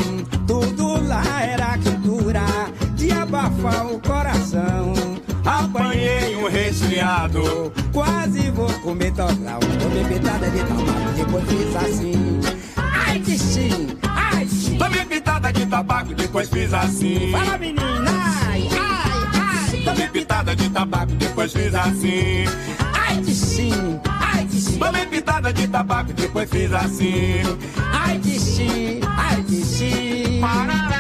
De abafar o coração. Apanhei um resfriado. Quase vou comer torrão. Tomei pitada de tabaco, depois fiz assim. Ai, de sim, ai, sim. Tomei pitada de tabaco, depois fiz assim. Fala, menina, ai, ai, ai. Tomei pitada de tabaco, depois fiz assim. Ai, de sim, ai, de sim. Tomei pitada de tabaco, depois fiz assim. Ai, de sim, ai, de sim. La,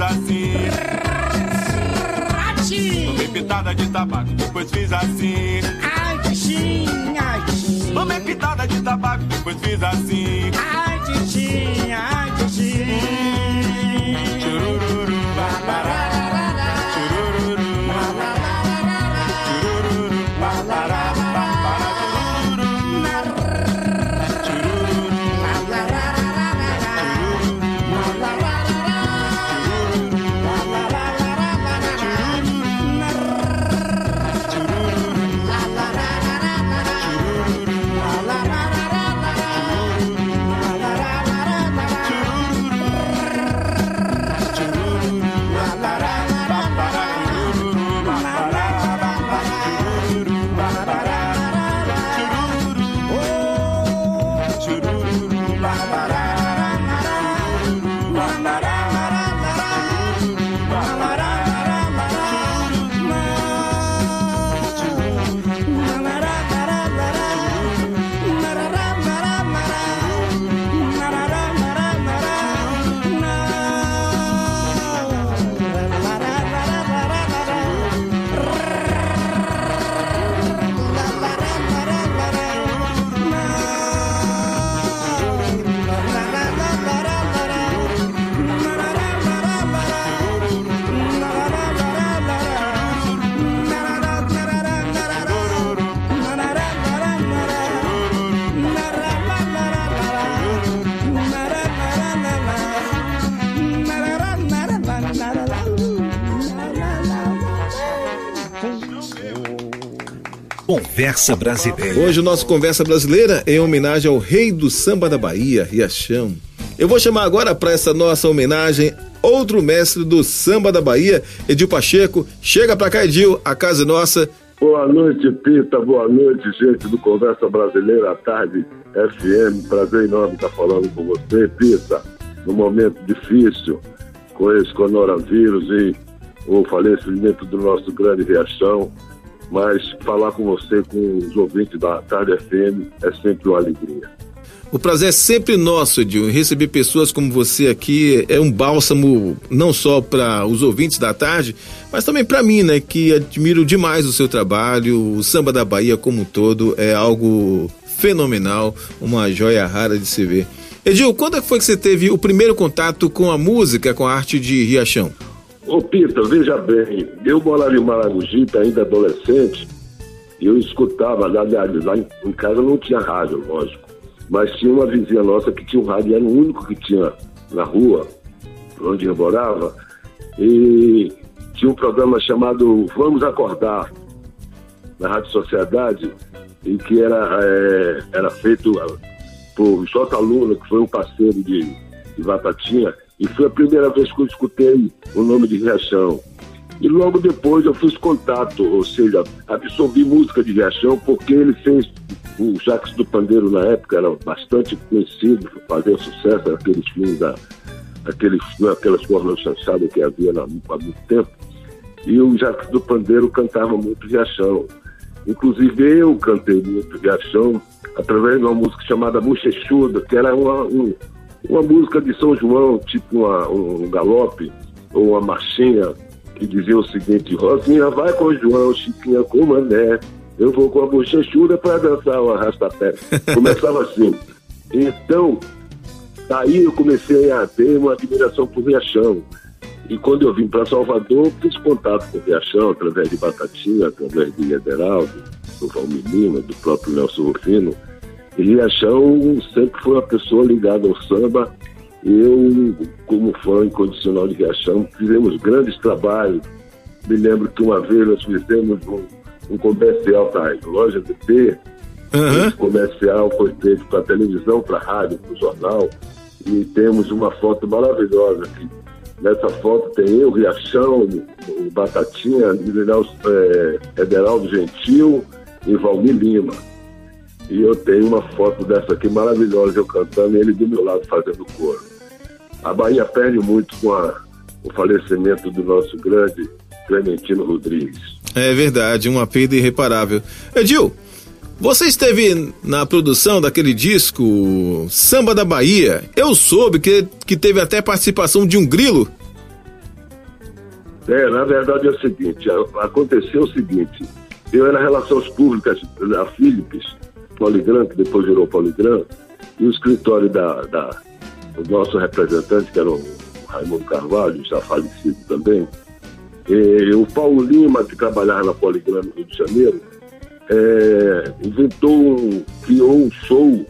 diz assim. Tomei pitada de tabaco, depois fiz assim. Ai, tichinha, tichinha. Tomei pitada de tabaco, depois fiz assim. Ai, Conversa Brasileira. Hoje o nosso Conversa Brasileira é em homenagem ao rei do samba da Bahia, Riachão. Eu vou chamar agora para essa nossa homenagem outro mestre do samba da Bahia, Edil Pacheco. Chega pra cá, Edil, a casa é nossa. Boa noite, Pita. Boa noite, gente do Conversa Brasileira à Tarde FM. Prazer enorme estar falando com você, Pita. Num momento difícil com esse coronavírus e o falecimento do nosso grande Riachão. Mas falar com você, com os ouvintes da Tarde FM, é sempre uma alegria. O prazer é sempre nosso, Edil. Receber pessoas como você aqui é um bálsamo não só para os ouvintes da tarde, mas também para mim, né, que admiro demais o seu trabalho. O samba da Bahia como um todo é algo fenomenal, uma joia rara de se ver. Edil, quando foi que você teve o primeiro contato com a música, com a arte de Riachão? Ô Pita, veja bem, eu morava em Maragogipe, ainda adolescente, e eu escutava, aliás, lá em, casa não tinha rádio, lógico, mas tinha uma vizinha nossa que tinha um rádio, era o único que tinha na rua, onde eu morava, e tinha um programa chamado Vamos Acordar, na Rádio Sociedade, e que era, é, era feito por J. Luna, que foi um parceiro de, de e foi a primeira vez que eu escutei o nome de Riachão. E logo depois eu fiz contato, ou seja, absorvi música de Riachão porque ele fez o Jacques do Pandeiro na época era bastante conhecido, fazia sucesso aqueles filmes da aqueles, aquelas formas chanchadas que havia há muito tempo. E o Jacques do Pandeiro cantava muito Riachão. Inclusive eu cantei muito Riachão através de uma música chamada Bochechuda, que era uma, um, uma música de São João, tipo uma, um galope ou uma marchinha, que dizia o seguinte: Rosinha vai com o João, Chiquinha com o Mané, eu vou com a bochechuda para dançar o arrasta-pé. [LAUGHS] Começava assim. Então, daí eu comecei a ter uma admiração por Riachão. E quando eu vim para Salvador, fiz contato com o Riachão através de Batatinha, através de Ederaldo, do Valmir Lima, do próprio Nelson Rufino. Riachão sempre foi uma pessoa ligada ao samba. Eu, como fã incondicional de Riachão, fizemos grandes trabalhos. Me lembro que uma vez nós fizemos um, um comercial para a loja T. Uhum. Esse comercial foi feito para televisão, para rádio, para o jornal. E temos uma foto maravilhosa aqui. Nessa foto tem eu, Riachão, o Batatinha, é, Ederaldo Gentil e Valmir Lima. E eu tenho uma foto dessa aqui maravilhosa, eu cantando e ele do meu lado fazendo coro. A Bahia perde muito com a, o falecimento do nosso grande Clementino Rodrigues. É verdade, uma perda irreparável. Edil, Você esteve na produção daquele disco Samba da Bahia. Eu soube que, que teve até participação de um grilo. É, na verdade é o seguinte, aconteceu o seguinte, eu era Relações Públicas da Philips, Poligram, que depois virou Poligram, e o escritório da, da, do nosso representante, que era o Raimundo Carvalho, já falecido também, e o Paulo Lima, que trabalhava na Poligram no Rio de Janeiro, é, inventou, criou um show,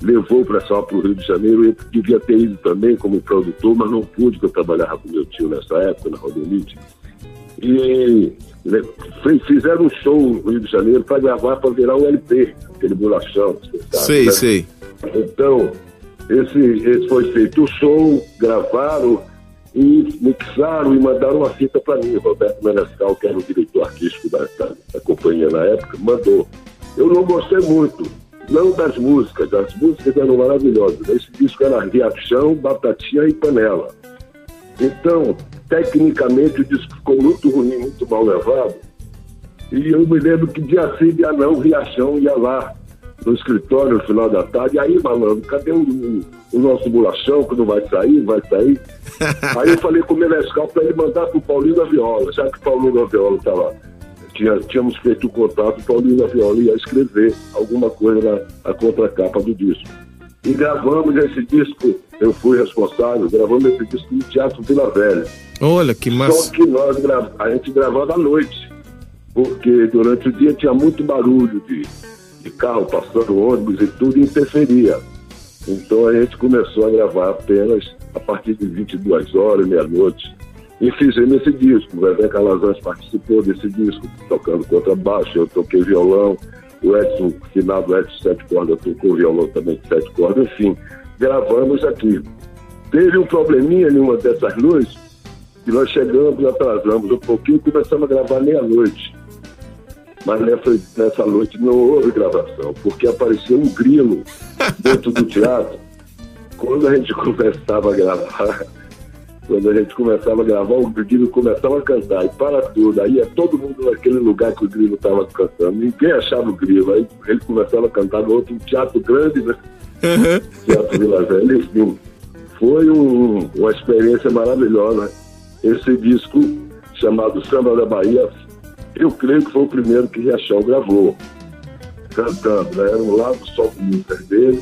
levou para só para o Rio de Janeiro, eu devia ter ido também como produtor, mas não pude, porque eu trabalhava com meu tio nessa época, na Rodelite. E fizeram um show no Rio de Janeiro para gravar, para virar um LP, aquele bolachão. sabe, Sei, né? sei. Então, esse, esse foi feito o show, gravaram e mixaram e mandaram uma fita para mim. Roberto Menescal, que era o diretor artístico da, da, da companhia na época, mandou. Eu não gostei muito, não das músicas, as músicas eram maravilhosas. Esse disco era Riachão, Batatinha e Panela. Então, tecnicamente, o disco ficou muito ruim, muito mal levado. E eu me lembro que dia sim, dia não, Riachão ia lá no escritório no final da tarde. E aí, malandro, cadê o, o nosso bolachão que não vai sair? Vai sair? [LAUGHS] aí eu falei com o Menescal para ele mandar pro Paulinho da Viola, já que o Paulinho da Viola estava. Tinha, tínhamos feito o contato, o Paulinho da Viola ia escrever alguma coisa na, na contracapa do disco. E gravamos esse disco, eu fui responsável, gravamos esse disco no Teatro Vila Velha. Olha que Só massa. que nós gra- a gente gravava à noite, porque durante o dia tinha muito barulho de, de carro passando, ônibus e tudo, e interferia. Então a gente começou a gravar apenas a partir de 22 horas, meia-noite. E fizemos esse disco. O Zé Calazans participou desse disco, tocando contrabaixo, eu toquei violão, o Edson, finado Edson Sete Cordas, tocou violão também de sete cordas, enfim, gravamos aqui. Teve um probleminha em uma dessas noites, e nós chegamos, atrasamos um pouquinho começamos a gravar meia-noite. Mas nessa, nessa noite não houve gravação, porque apareceu um grilo dentro do teatro. Quando a gente [LAUGHS] começava a gravar, quando a gente começava a gravar, o grilo começava a cantar e para tudo. Aí é todo mundo naquele lugar que o grilo estava cantando. Ninguém achava o grilo. Aí ele começava a cantar no outro um teatro grande, né? Teatro Vila Velha, enfim. Foi um- uma experiência maravilhosa. Esse disco, chamado Samba da Bahia, eu creio que foi o primeiro que Riachão gravou, cantando. Né? Era um lado só com músicas dele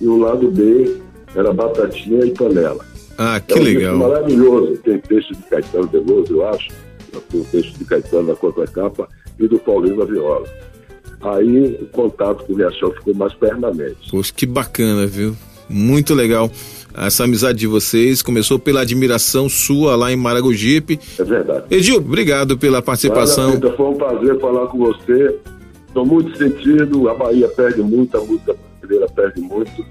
e o lado B era Batatinha e Panela. Ah, É que um disco legal. maravilhoso. Tem texto de Caetano Veloso, eu acho. Tem o texto de Caetano na contracapa e do Paulinho na viola. Aí o contato com o Riachão ficou mais permanente. Poxa, que bacana, viu? Muito legal. Essa amizade de vocês começou pela admiração sua lá em Maragogipe. É verdade. Edil, obrigado pela participação. Maravilha, foi um prazer falar com você. Estou muito sentido, a Bahia perde muito, a música brasileira perde muito,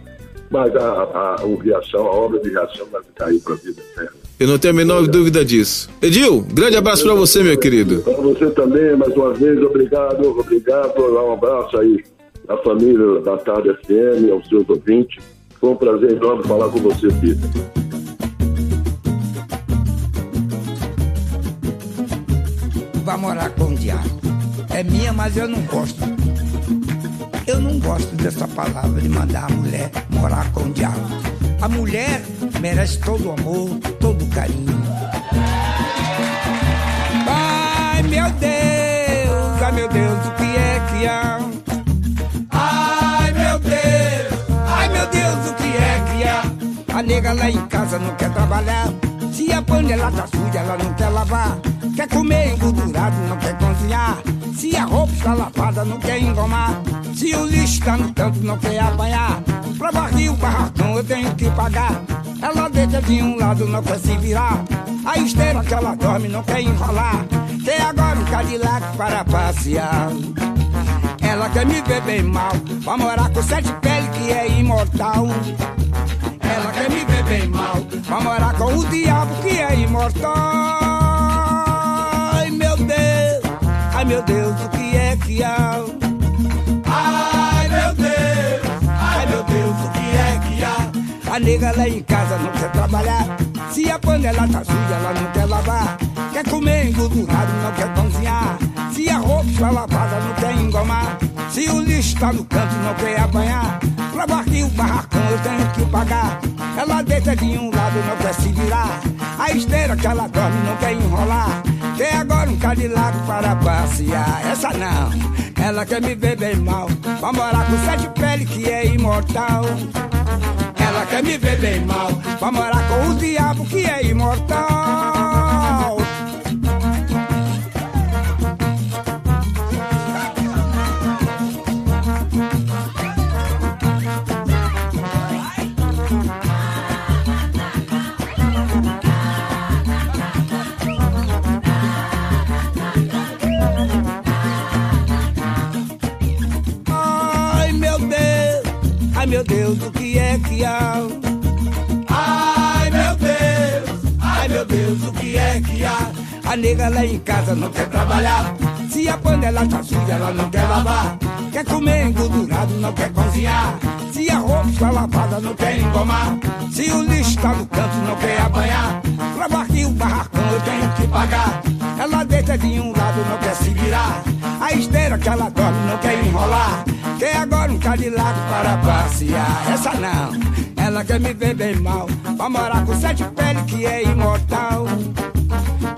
mas a, a- o Riachão, a obra de Riachão vai ficar aí para a vida eterna. Eu não tenho a menor dúvida disso. Edil, grande abraço pra você, meu querido. Para você também, mais uma vez, obrigado, obrigado. Um abraço aí à família da Tarde FM, aos seus ouvintes. Foi um prazer enorme falar com você, Peter. vai morar com o diabo. É minha, mas eu não gosto. Eu não gosto dessa palavra de mandar a mulher morar com o diabo. A mulher merece todo o amor, todo o carinho. Ai meu Deus, ai meu Deus, o que é que há? Ai meu Deus, ai meu Deus, o que é que há? A nega lá em casa não quer trabalhar. Se a panela tá suja, ela não quer lavar. Quer comer engordurado, não quer cozinhar. Se a roupa está lavada, não quer engomar. Se o lixo tá no canto, não quer apanhar. Pra varrer o barracão, eu tenho que pagar. Ela deita de um lado, não quer se virar. A esteira que ela dorme, não quer enrolar. Quer agora um Cadillac para passear. Ela quer me ver bem mal, pra morar com sete peles que é imortal. Ela quer me ver bem mal, pra morar com o diabo que é imortal. Meu Deus, o que é que há? Ai meu Deus, ai meu Deus, o que é que há? A nega lá em casa não quer trabalhar. Se a panela tá suja, ela não quer lavar. Quer comer engordurado, não quer cozinhar. Se a roupa está lavada, não quer engomar. Se o lixo tá no canto não quer apanhar, leva aqui o barracão, eu tenho que pagar. Ela deita de um lado, não quer se virar. A esteira que ela dorme não quer enrolar. Tem agora um Cadillac para passear. Essa não, ela quer me ver bem mal. Vai morar com sete pele que é imortal. Ela quer me ver bem mal. Vai morar com o diabo que é imortal. Meu Deus, o que é que há? Ai meu Deus, ai meu Deus, o que é que há? A nega lá em casa não quer trabalhar. Se a panela tá suja, ela não quer lavar. Quer comer engordurado, não quer cozinhar. Se a roupa está lavada, não quer engomar. Se o lixo tá no canto, não quer apanhar. Leva aqui o barracão, eu tenho que pagar. Ela deita de um lado, não quer se virar. A esteira que ela dorme, não quer enrolar. Quer agora um Cadillac para passear. Essa não, ela quer me ver bem mal. Vai morar com sete pele que é imortal.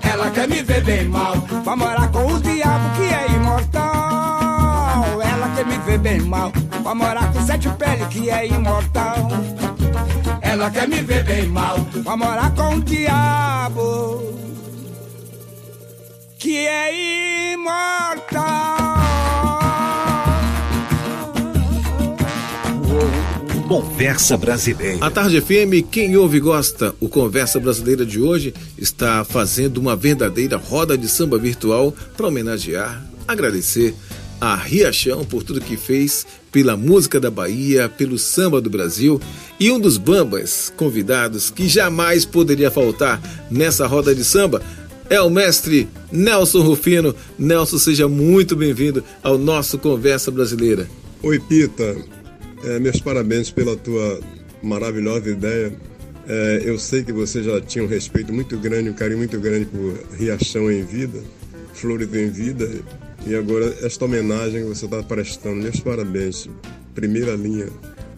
Ela quer me ver bem mal. Vai morar com o diabo que é imortal. Ela quer me ver bem mal. Vai morar com sete pele que é imortal. Ela quer me ver bem mal. Vai morar com o diabo que é imortal. Conversa Brasileira. A Tarde FM, quem ouve e gosta, o Conversa Brasileira de hoje está fazendo uma verdadeira roda de samba virtual para homenagear, agradecer a Riachão por tudo que fez pela música da Bahia, pelo samba do Brasil e um dos bambas convidados que jamais poderia faltar nessa roda de samba é o mestre Nelson Rufino. Nelson, seja muito bem-vindo ao nosso Conversa Brasileira. Oi, Pita. É, meus parabéns pela tua maravilhosa ideia. É, eu sei que você já tinha um respeito muito grande, um carinho muito grande por Riachão em vida, Flores em vida, e agora esta homenagem que você está prestando. Meus parabéns. Primeira linha,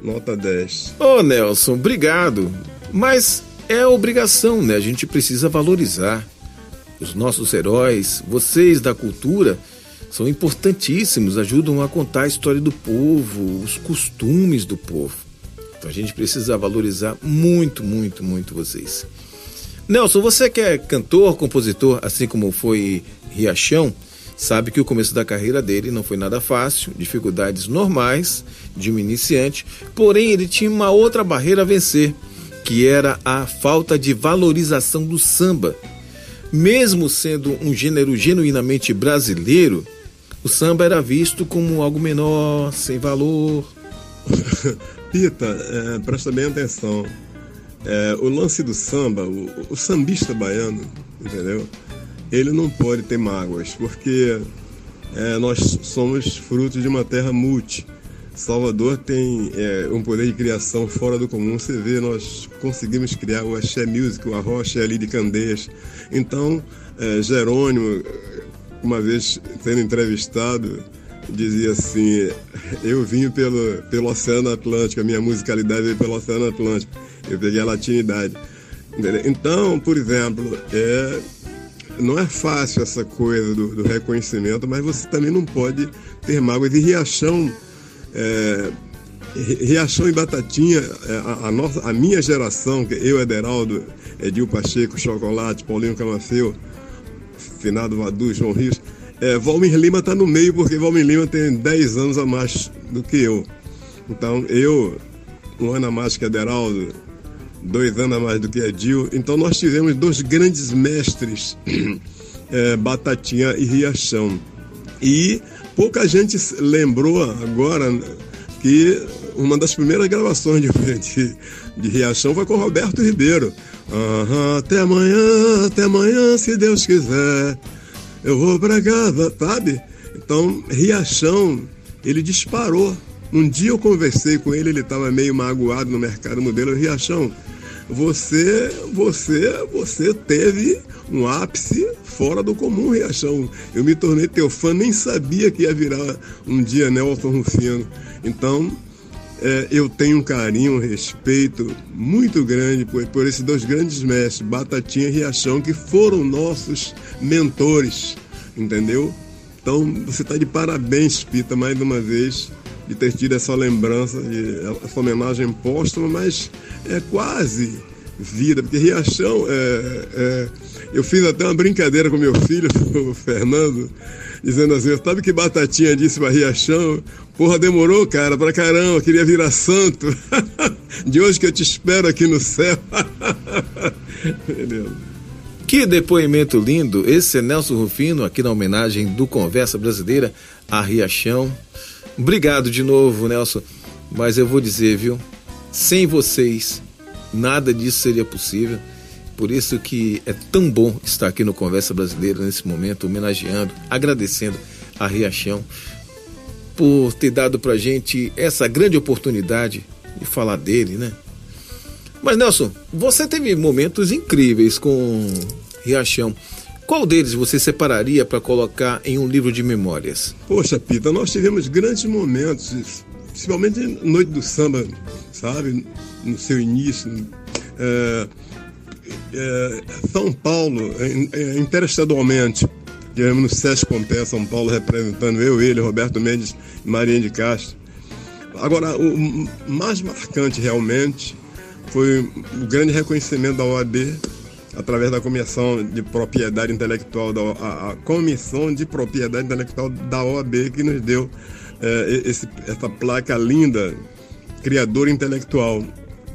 nota 10. Ô Nelson, obrigado. Mas é obrigação, né? A gente precisa valorizar os nossos heróis, vocês da cultura são importantíssimos, ajudam a contar a história do povo, os costumes do povo. Então a gente precisa valorizar muito, muito, muito vocês. Nelson, você que é cantor, compositor, assim como foi Riachão, sabe que o começo da carreira dele não foi nada fácil, dificuldades normais de um iniciante, porém ele tinha uma outra barreira a vencer, que era a falta de valorização do samba. Mesmo sendo um gênero genuinamente brasileiro, o samba era visto como algo menor, sem valor. [LAUGHS] Pita, é, presta bem atenção. É, o lance do samba, o, o, sambista baiano, entendeu? Ele não pode ter mágoas, porque é, nós somos frutos de uma terra multi. Salvador tem é, um poder de criação fora do comum. Você vê, nós conseguimos criar o Axé Music, o Arrocha ali de Candeias. Então, é, Jerônimo, uma vez sendo entrevistado, dizia assim: Eu vim pelo, pelo Oceano Atlântico, a minha musicalidade veio pelo Oceano Atlântico. Eu peguei a latinidade. Então, por exemplo, é, não é fácil essa coisa do, do reconhecimento, mas você também não pode ter mágoas. E Riachão. É, Riachão e Batatinha, é, a, a, nossa, a minha geração, que eu, Ederaldo, Edil Pacheco, Chocolate, Paulinho Camafeu, Finado Vadu, João Rios, é, Valmir Lima está no meio, porque Valmir Lima tem 10 anos a mais do que eu. Então, eu, um ano a mais que Ederaldo, dois anos a mais do que Edil. Então, nós tivemos dois grandes mestres, [CLEARS THROAT] é, Batatinha e Riachão. E pouca gente lembrou agora que uma das primeiras gravações de, [LAUGHS] de, de Riachão foi com Roberto Ribeiro. Até amanhã, até amanhã, se Deus quiser, eu vou pra casa, sabe? Então, Riachão, ele disparou. Um dia eu conversei com ele, ele estava meio magoado no mercado modelo. Riachão, você, você, você teve um ápice fora do comum, Riachão. Eu me tornei teu fã, nem sabia que ia virar um dia Nelson Rufino. Então, é, eu tenho um carinho, um respeito muito grande por, por esses dois grandes mestres, Batatinha e Riachão, que foram nossos mentores, entendeu? Então, você está de parabéns, Pita, mais uma vez, de ter tido essa lembrança, de, essa homenagem póstuma, mas é quase vida, porque Riachão, é, é, eu fiz até uma brincadeira com meu filho, [LAUGHS] o Fernando, dizendo assim, sabe que Batatinha disse para Riachão? Porra, demorou, cara, pra caramba, queria virar santo. [LAUGHS] De hoje que eu te espero aqui no céu. [LAUGHS] Beleza. Que depoimento lindo! Esse é Nelson Rufino, aqui na homenagem do Conversa Brasileira a Riachão. Obrigado de novo, Nelson. Mas eu vou dizer, viu? Sem vocês, nada disso seria possível. Por isso que é tão bom estar aqui no Conversa Brasileira nesse momento, homenageando, agradecendo a Riachão por ter dado pra gente essa grande oportunidade de falar dele, né? Mas Nelson, você teve momentos incríveis com Riachão. Qual deles você separaria para colocar em um livro de memórias? Poxa, Pita, nós tivemos grandes momentos, principalmente Noite do Samba, sabe? No seu início. É, é, São Paulo, é, interestadualmente, tivemos no Sesc Pompeia, São Paulo, representando eu, ele, Roberto Mendes e Marinha de Castro. Agora, o mais marcante realmente foi o grande reconhecimento da OAB através da Comissão de Propriedade Intelectual, da, a, a Comissão de Propriedade Intelectual da OAB, que nos deu é, esse, essa placa linda, Criador Intelectual.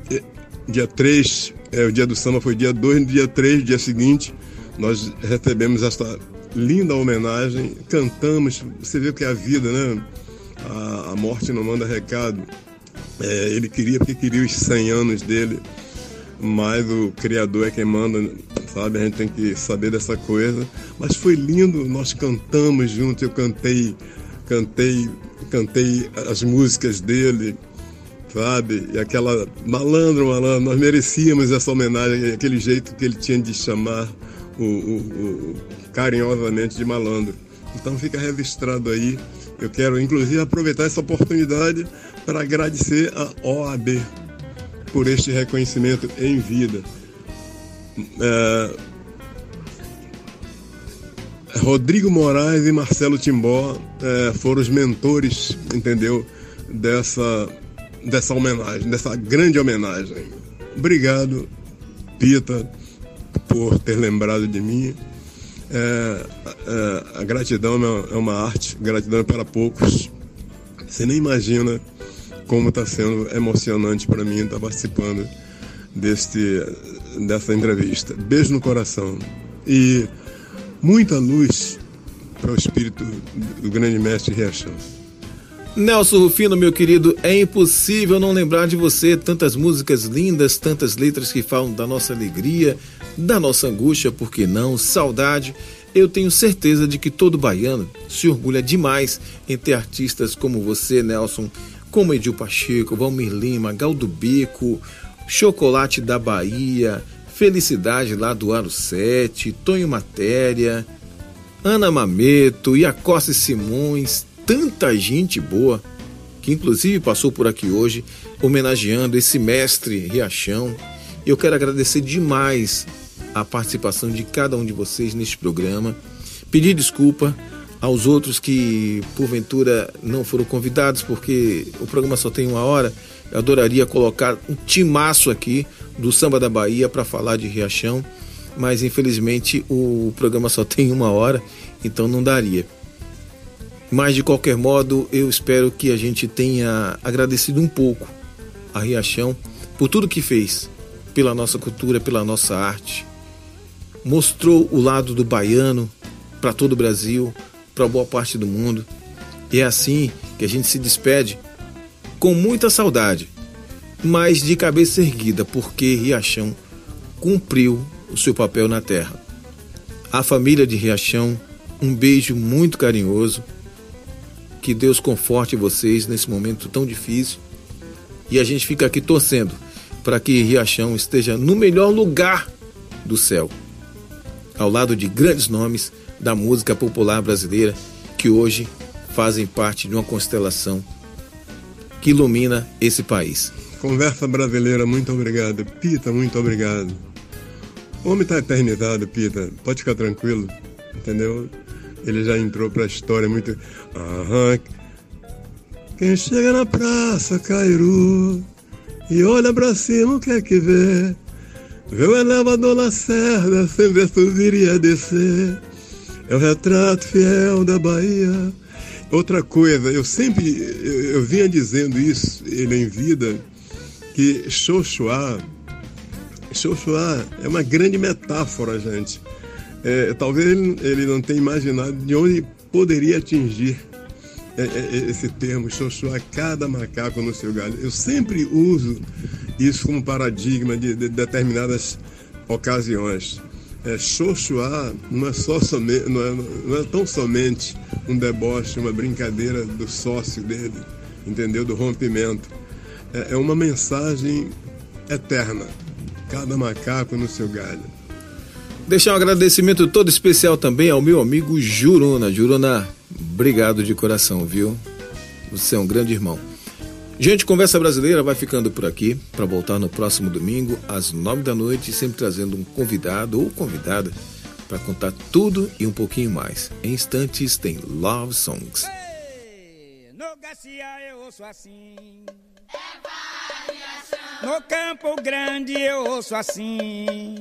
E, dia 3, é, o dia do samba foi dia 2, no dia 3, dia seguinte, nós recebemos esta linda homenagem, cantamos, você vê que é a vida, né? A, a morte não manda recado. É, ele queria porque queria os 100 anos dele, mas o Criador é quem manda, sabe? A gente tem que saber dessa coisa. Mas foi lindo, nós cantamos juntos, eu cantei, cantei, cantei as músicas dele, sabe? E aquela malandro, malandro, nós merecíamos essa homenagem, aquele jeito que ele tinha de chamar o, o, o carinhosamente de malandro. Então fica registrado aí. Eu quero inclusive aproveitar essa oportunidade para agradecer a OAB por este reconhecimento em vida. É... Rodrigo Moraes e Marcelo Timbó é, foram os mentores, entendeu, dessa, dessa homenagem, dessa grande homenagem. Obrigado, Pita, por ter lembrado de mim. É, é, a gratidão é uma arte, gratidão é para poucos. Você nem imagina como está sendo emocionante para mim estar participando deste, dessa entrevista. Beijo no coração e muita luz para o espírito do grande mestre Riachão. Nelson Rufino, meu querido, é impossível não lembrar de você. Tantas músicas lindas, tantas letras que falam da nossa alegria, da nossa angústia, por que não? Saudade. Eu tenho certeza de que todo baiano se orgulha demais em ter artistas como você, Nelson, como Edil Pacheco, Valmir Lima, Galdo Bico, Chocolate da Bahia, Felicidade lá do Aro 7, Tonho Matéria, Ana Mameto, Iacosta Simões, tanta gente boa que inclusive passou por aqui hoje homenageando esse mestre Riachão. Eu quero agradecer demais a participação de cada um de vocês neste programa. Pedir desculpa aos outros que porventura não foram convidados, porque o programa só tem uma hora. Eu adoraria colocar um timaço aqui do Samba da Bahia para falar de Riachão, mas infelizmente o programa só tem uma hora, então não daria. Mas de qualquer modo, eu espero que a gente tenha agradecido um pouco a Riachão por tudo que fez pela nossa cultura, pela nossa arte. Mostrou o lado do baiano para todo o Brasil, para boa parte do mundo. E é assim que a gente se despede com muita saudade, mas de cabeça erguida, porque Riachão cumpriu o seu papel na terra. A família de Riachão, um beijo muito carinhoso. Que Deus conforte vocês nesse momento tão difícil. E a gente fica aqui torcendo para que Riachão esteja no melhor lugar do céu, ao lado de grandes nomes da música popular brasileira que hoje fazem parte de uma constelação que ilumina esse país. Conversa brasileira, muito obrigado. Pita, muito obrigado. O homem está eternizado, Pita. Pode ficar tranquilo, entendeu? Ele já entrou para a história muito. Aham. Quem chega na praça, Cairu, e olha pra cima, o que é que vê? Vê o elevador Lacerda, sem ver subir e descer. É o retrato fiel da Bahia. Outra coisa, eu sempre, eu, eu vinha dizendo isso, ele em vida, que Xoxuá, Xoxuá é uma grande metáfora, gente. É, talvez ele, ele não tenha imaginado de onde poderia atingir é, é, esse termo, Xoxuá, cada macaco no seu galho. Eu sempre uso isso como paradigma de, de determinadas ocasiões. É, Xoxuá não é, só não, é, não é tão somente um deboche, uma brincadeira do sócio dele, entendeu? Do rompimento. É, é uma mensagem eterna. Cada macaco no seu galho. Deixar um agradecimento todo especial também ao meu amigo Juruna. Juruna, obrigado de coração, viu? Você é um grande irmão. Gente, Conversa Brasileira vai ficando por aqui para voltar no próximo domingo às nove da noite, sempre trazendo um convidado ou convidada para contar tudo e um pouquinho mais. Em instantes tem Love Songs. No Garcia eu ouço assim. No Campo Grande eu ouço assim.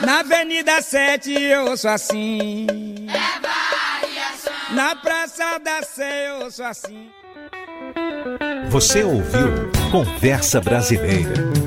Na Avenida 7 eu ouço assim. Na Praça da Sé eu ouço assim. Você ouviu Conversa Brasileira.